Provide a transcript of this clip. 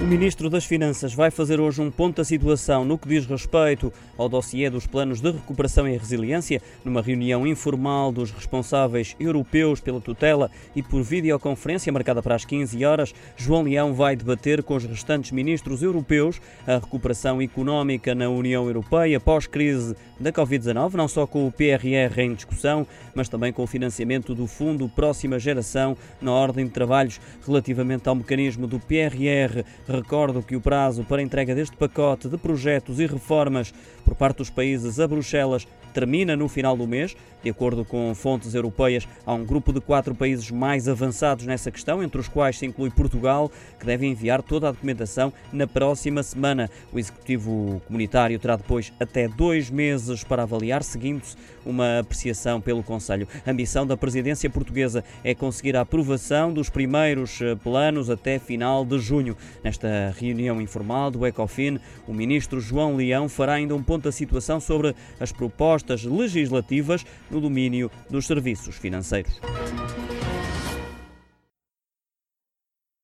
O Ministro das Finanças vai fazer hoje um ponto da situação no que diz respeito ao dossiê dos planos de recuperação e resiliência, numa reunião informal dos responsáveis europeus pela tutela e por videoconferência marcada para as 15 horas. João Leão vai debater com os restantes ministros europeus a recuperação económica na União Europeia pós-crise da Covid-19, não só com o PRR em discussão, mas também com o financiamento do Fundo Próxima Geração na ordem de trabalhos relativamente ao mecanismo do PRR Recordo que o prazo para entrega deste pacote de projetos e reformas por parte dos países a Bruxelas termina no final do mês. De acordo com fontes europeias, há um grupo de quatro países mais avançados nessa questão, entre os quais se inclui Portugal, que deve enviar toda a documentação na próxima semana. O Executivo Comunitário terá depois até dois meses para avaliar, seguindo-se uma apreciação pelo Conselho. A ambição da presidência portuguesa é conseguir a aprovação dos primeiros eh, planos até final de junho. Nesta reunião informal do ECOFIN, o ministro João Leão fará ainda um ponto da situação sobre as propostas legislativas no domínio dos serviços financeiros.